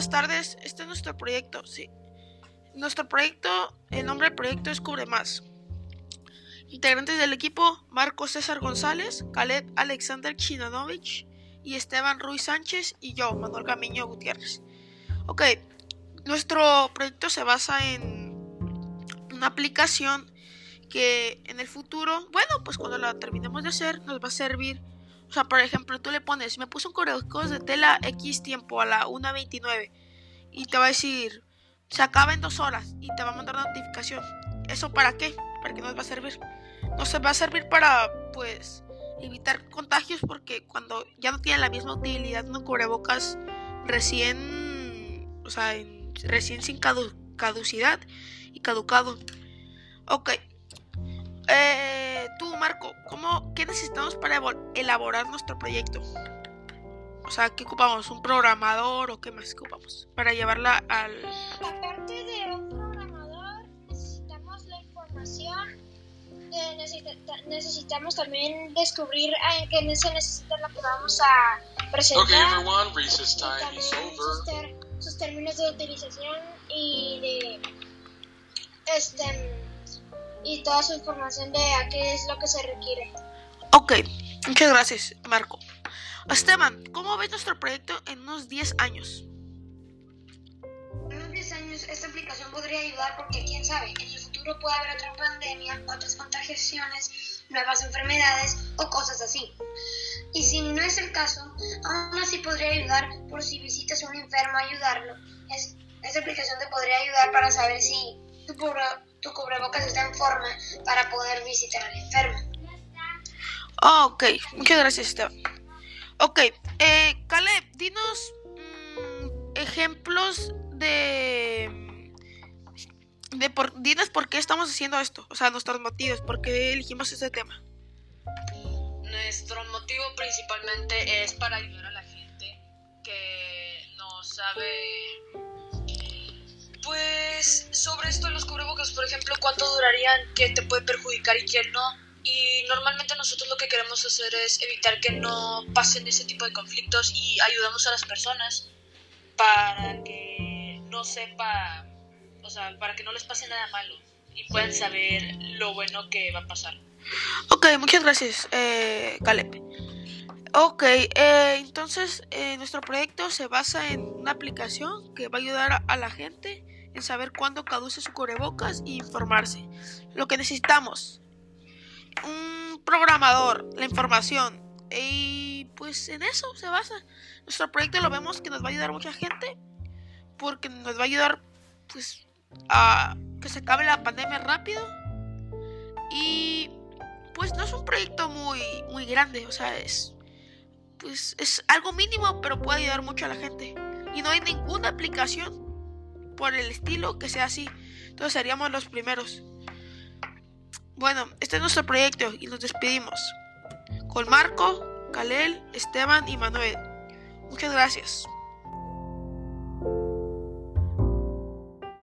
buenas tardes. Este es nuestro proyecto, sí. Nuestro proyecto, el nombre del proyecto es Cubre Más. Integrantes del equipo, Marco César González, Khaled Alexander Chinanovich y Esteban Ruiz Sánchez y yo, Manuel Camiño Gutiérrez. Ok, nuestro proyecto se basa en una aplicación que en el futuro, bueno, pues cuando la terminemos de hacer, nos va a servir. O sea, por ejemplo, tú le pones, me puse un cubrebocas de tela X tiempo a la 1.29 y te va a decir, se acaba en dos horas y te va a mandar notificación. ¿Eso para qué? ¿Para qué nos va a servir? Nos va a servir para, pues, evitar contagios porque cuando ya no tiene la misma utilidad un cubrebocas recién, o sea, recién sin caducidad y caducado. Ok. Eh, Marco, ¿cómo, ¿qué necesitamos para elaborar nuestro proyecto? O sea, ¿qué ocupamos? ¿Un programador o qué más ocupamos? Para llevarla al... Aparte de un programador, necesitamos la información. Eh, necesitamos también descubrir eh, qué se necesita lo que vamos a presentar. Okay, everyone, recess time is over. Sus, ter sus, términos de utilización y de este y toda su información de a qué es lo que se requiere. Ok, muchas gracias, Marco. Esteban, ¿cómo ves nuestro proyecto en unos 10 años? En unos 10 años esta aplicación podría ayudar porque quién sabe, en el futuro puede haber otra pandemia, otras contagiaciones, nuevas enfermedades o cosas así. Y si no es el caso, aún así podría ayudar por si visitas a un enfermo ayudarlo. Es, esta aplicación te podría ayudar para saber si tu, tu cubrebocas está en forma para poder visitar al enfermo. Oh, ok, muchas gracias Esteban. Ok, eh, Caleb, dinos mm, ejemplos de... de por, dinos por qué estamos haciendo esto, o sea, nuestros motivos, por qué elegimos este tema. Nuestro motivo principalmente es para ayudar a la gente que no sabe pues sobre esto de los cubrebocas, por ejemplo, cuánto durarían, qué te puede perjudicar y quién no y normalmente nosotros lo que queremos hacer es evitar que no pasen ese tipo de conflictos y ayudamos a las personas para que no sepa, o sea, para que no les pase nada malo y puedan saber lo bueno que va a pasar. Ok, muchas gracias, eh, Caleb. Ok, eh, entonces eh, nuestro proyecto se basa en una aplicación que va a ayudar a, la gente en saber cuándo caduce su cubrebocas y informarse. Lo que necesitamos un programador, la información. Y pues en eso se basa. Nuestro proyecto lo vemos que nos va a ayudar mucha gente. Porque nos va a ayudar pues a que se acabe la pandemia rápido. Y pues no es un proyecto muy, muy grande. O sea, es pues es algo mínimo, pero puede ayudar mucho a la gente. Y no hay ninguna aplicación por el estilo que sea así. Entonces seríamos los primeros. Bueno, este es nuestro proyecto y nos despedimos. Con Marco, Kalel, Esteban y Manuel. Muchas gracias.